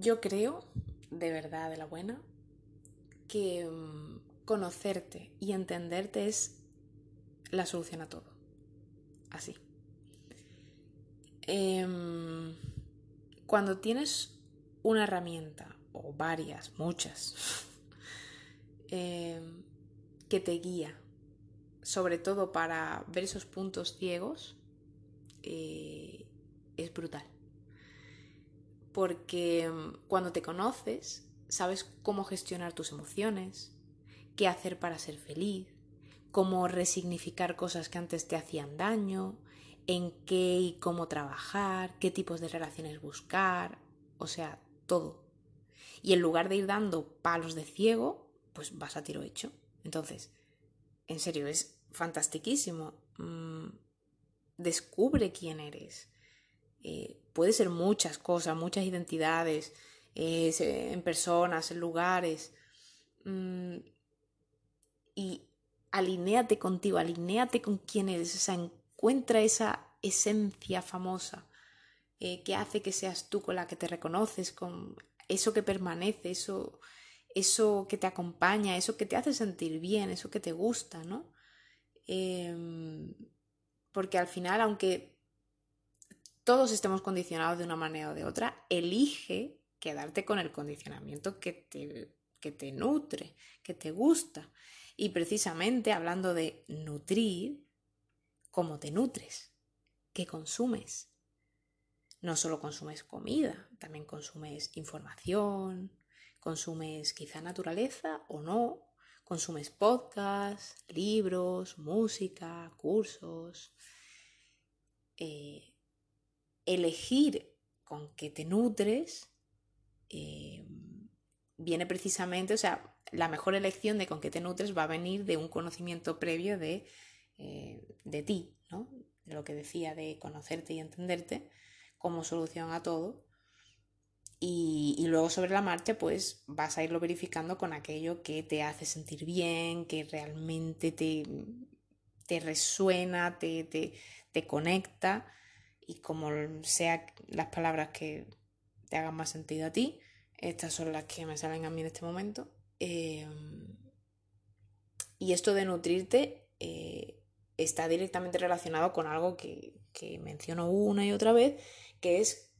Yo creo, de verdad, de la buena, que mm, conocerte y entenderte es la solución a todo. Así. Em, cuando tienes una herramienta, o varias, muchas, em, que te guía, sobre todo para ver esos puntos ciegos, eh, es brutal. Porque em, cuando te conoces, sabes cómo gestionar tus emociones, qué hacer para ser feliz, cómo resignificar cosas que antes te hacían daño, en qué y cómo trabajar, qué tipos de relaciones buscar, o sea, todo. Y en lugar de ir dando palos de ciego, pues vas a tiro hecho. Entonces, en serio, es fantastiquísimo. Mm, descubre quién eres. Eh, puede ser muchas cosas, muchas identidades, eh, en personas, en lugares. Mm, y alinéate contigo, alinéate con quién eres. Encuentra esa esencia famosa eh, que hace que seas tú con la que te reconoces, con eso que permanece, eso, eso que te acompaña, eso que te hace sentir bien, eso que te gusta, ¿no? Em, porque al final, aunque todos estemos condicionados de una manera o de otra, elige quedarte con el condicionamiento que te, que te nutre, que te gusta. Y precisamente hablando de nutrir, cómo te nutres, qué consumes. No solo consumes comida, también consumes información, consumes quizá naturaleza o no, consumes podcasts, libros, música, cursos. Eh, elegir con qué te nutres eh, viene precisamente, o sea, la mejor elección de con qué te nutres va a venir de un conocimiento previo de eh, de ti, ¿no? Lo que decía de conocerte y entenderte como solución a todo. Y, luego sobre la marcha, pues vas a irlo verificando con aquello que te hace sentir bien, que realmente te, te resuena, te, te, conecta. Y como sea las palabras que te hagan más sentido a ti, estas son las que me salen a mí en este momento. Eh, y esto de nutrirte eh, está directamente relacionado con algo que, menciono una y otra vez, que es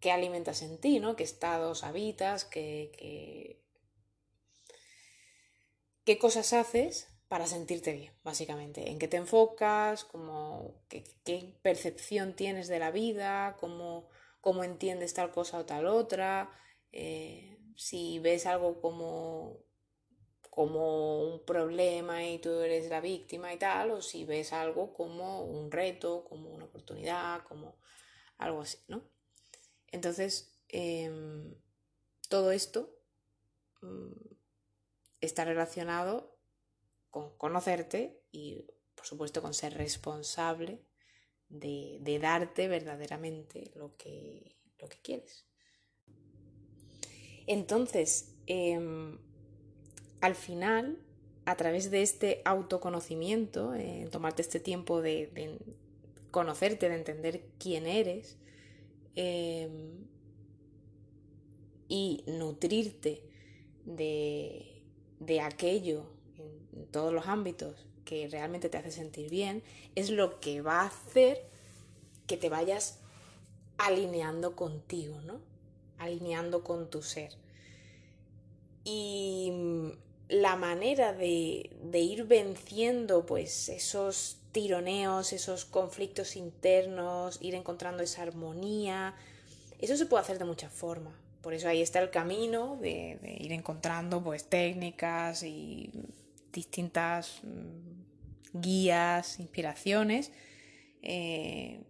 qué alimentas en ti, ¿no? ¿Qué estados habitas? ¿Qué, qué, cosas haces para sentirte bien, básicamente? ¿En qué te enfocas? qué, percepción tienes de la vida? ¿Cómo, cómo entiendes tal cosa o tal otra? Eh, si ves algo como como un problema y tú eres la víctima y tal, o si ves algo como un reto, como una oportunidad, como algo así, ¿no? Entonces, em, todo esto mm, está relacionado con conocerte y, por supuesto, con ser responsable de, darte verdaderamente lo que, lo que quieres. Entonces, em, al final, a través de este autoconocimiento, en tomarte este tiempo de, conocerte, de entender quién eres em, y nutrirte de, aquello en, todos los ámbitos que realmente te hace sentir bien, es lo que va a hacer que te vayas alineando contigo, ¿no? Alineando con tu ser. Y la manera de, ir venciendo pues esos tironeos, esos conflictos internos, ir encontrando esa armonía, eso se puede hacer de muchas formas. Por eso ahí está el camino de, ir encontrando pues técnicas y distintas mm, guías, inspiraciones eh,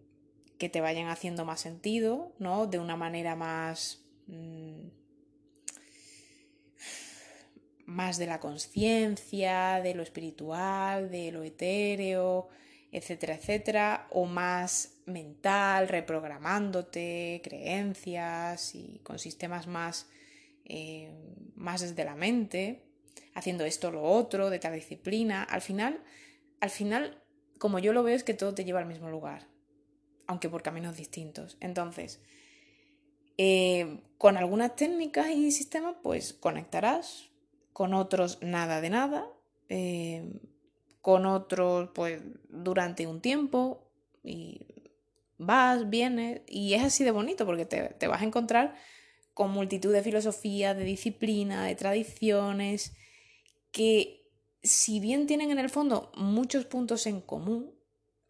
que te vayan haciendo más sentido, ¿no? De una manera más mm, más de la conciencia, de lo espiritual, de lo etéreo, etcétera, etcétera, o más mental, reprogramándote, creencias y con sistemas más, eh, más desde la mente, haciendo esto lo otro, de tal disciplina. Al final, al final, como yo lo veo, es que todo te lleva al mismo lugar, aunque por caminos distintos. Entonces, Eh, con algunas técnicas y sistemas, pues conectarás, con otros nada de nada, eh, con otros pues durante un tiempo y vas, vienes y es así de bonito porque te, te vas a encontrar con multitud de filosofías, de disciplina, de tradiciones, que si bien tienen en el fondo muchos puntos en común,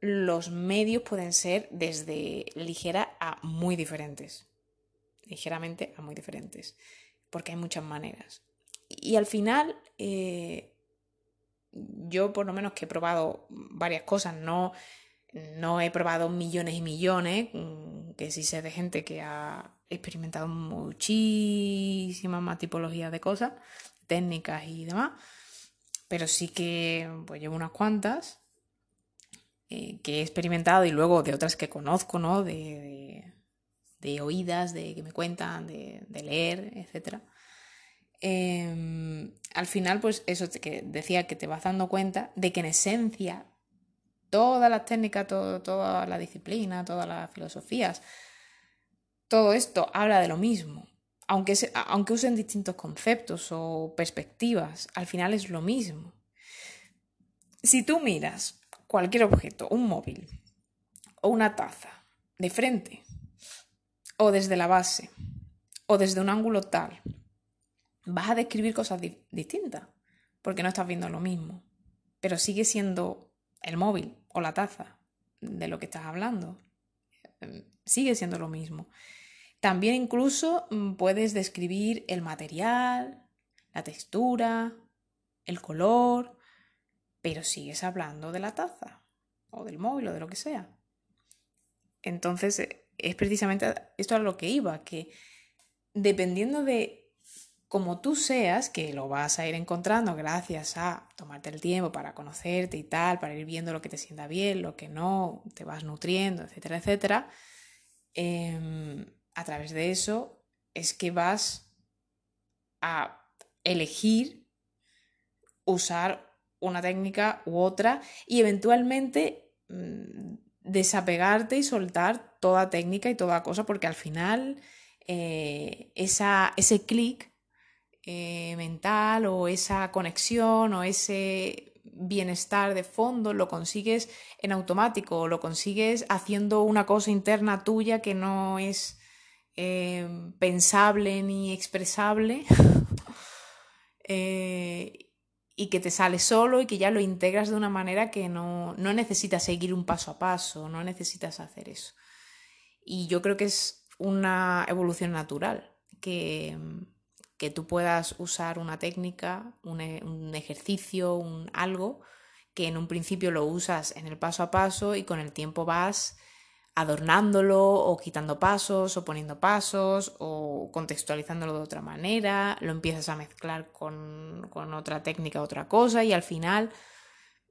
los medios pueden ser desde ligera a muy diferentes. Ligeramente a muy diferentes. Porque hay muchas maneras. Y al final, eh, yo por lo menos que he probado varias cosas, no, no he probado millones y millones, mm, que sí sé de gente que ha experimentado muchísimas más tipologías de cosas, técnicas y demás, pero sí que pues llevo unas cuantas eh, que he experimentado y luego de otras que conozco, ¿no? De, de, oídas, de que me cuentan, de, leer, etc. Em, al final, pues eso que decía que te vas dando cuenta de que en esencia todas las técnicas, toda la disciplina, todas las filosofías, todo esto habla de lo mismo. Aunque, usen distintos conceptos o perspectivas, al final es lo mismo. Si tú miras cualquier objeto, un móvil o una taza, de frente, o desde la base, o desde un ángulo tal, vas a describir cosas distintas, porque no estás viendo lo mismo, pero sigue siendo el móvil o la taza de lo que estás hablando. Em, sigue siendo lo mismo. También incluso mm, puedes describir el material, la textura, el color, pero sigues hablando de la taza o del móvil o de lo que sea. Entonces, eh, es precisamente esto a lo que iba, que dependiendo de cómo tú seas, que lo vas a ir encontrando gracias a tomarte el tiempo para conocerte y tal, para ir viendo lo que te sienta bien, lo que no, te vas nutriendo, etcétera, etcétera, em, a través de eso es que vas a elegir usar una técnica u otra y eventualmente mm, desapegarte y soltar toda técnica y toda cosa porque al final eh, ese clic eh, mental o esa conexión o ese bienestar de fondo lo consigues en automático o lo consigues haciendo una cosa interna tuya que no es eh, pensable ni expresable y que te sale solo y que ya lo integras de una manera que no, no necesitas seguir un paso a paso, no necesitas hacer eso. Y yo creo que es una evolución natural, que, que tú puedas usar una técnica, un, un ejercicio, un algo, que en un principio lo usas en el paso a paso y con el tiempo vas adornándolo o quitando pasos o poniendo pasos o contextualizándolo de otra manera, lo empiezas a mezclar con, otra técnica, otra cosa y al final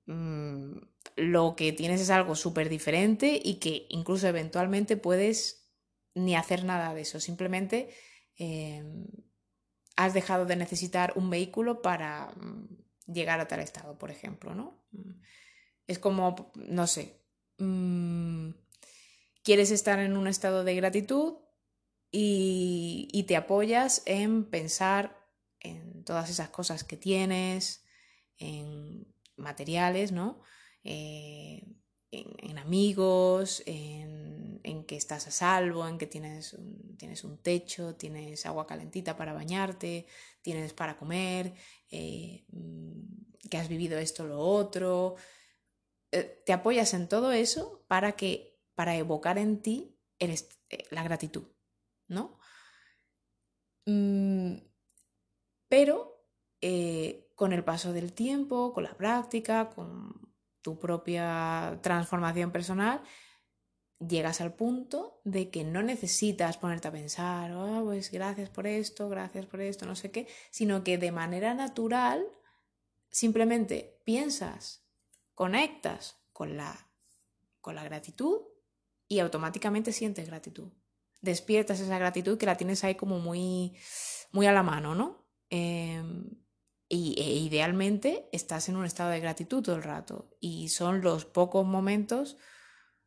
mm, lo que tienes es algo súper diferente y que incluso eventualmente puedes ni hacer nada de eso, simplemente em, has dejado de necesitar un vehículo para mm, llegar a tal estado, por ejemplo, ¿no? Mm, es como, no sé, quieres estar en un estado de gratitud y, te apoyas en pensar en todas esas cosas que tienes, en materiales, ¿no? Eh, en, amigos, en, que estás a salvo, en que tienes un, tienes un techo, tienes agua calentita para bañarte, tienes para comer, eh, mm, que has vivido esto lo otro. Eh, te apoyas en todo eso para que para evocar en ti eh, la gratitud, ¿no? Mm, pero eh, con el paso del tiempo, con la práctica, con tu propia transformación personal, llegas al punto de que no necesitas ponerte a pensar, oh, pues gracias por esto, gracias por esto, no sé qué, sino que de manera natural simplemente piensas, conectas con la, con la gratitud y automáticamente sientes gratitud. Despiertas esa gratitud que la tienes ahí como muy, muy a la mano, ¿no? Em, y, e idealmente estás en un estado de gratitud todo el rato. Y son los pocos momentos,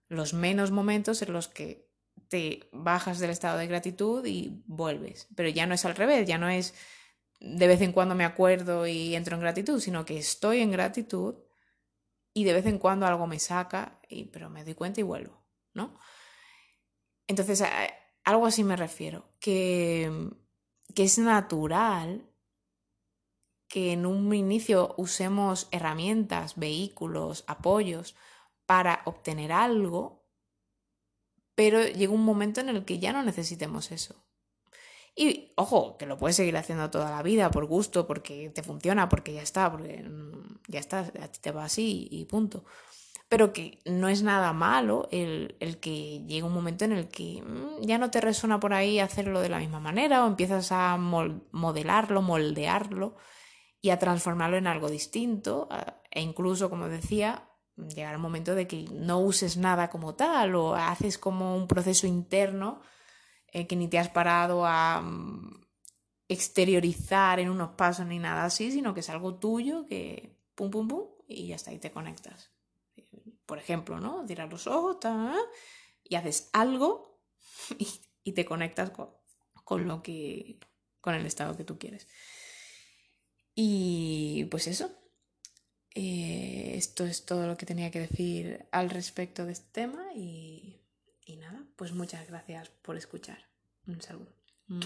los menos momentos en los que te bajas del estado de gratitud y vuelves. Pero ya no es al revés, ya no es de vez en cuando me acuerdo y entro en gratitud, sino que estoy en gratitud y de vez en cuando algo me saca, y, pero me doy cuenta y vuelvo, ¿no? Entonces, algo así me refiero, que, es natural que en un inicio usemos herramientas, vehículos, apoyos para obtener algo, pero llega un momento en el que ya no necesitemos eso. Y ojo, que lo puedes seguir haciendo toda la vida por gusto, porque te funciona, porque ya está, porque mm, ya está, a ti te va así y punto. Pero que no es nada malo el, el que llegue un momento en el que mm, ya no te resuena por ahí hacerlo de la misma manera o empiezas a modelarlo, moldearlo y a transformarlo en algo distinto e incluso, como decía, llegar al momento de que no uses nada como tal o haces como un proceso interno eh, que ni te has parado a mm, exteriorizar en unos pasos ni nada así, sino que es algo tuyo que pum, pum, pum, y ya está, y te conectas. Por ejemplo, ¿no? Tiras los ojos y haces algo y, te conectas con, con, lo que. con el estado que tú quieres. Y pues eso. Eh, esto es todo lo que tenía que decir al respecto de este tema y y nada, pues muchas gracias por escuchar. Un saludo. Mm.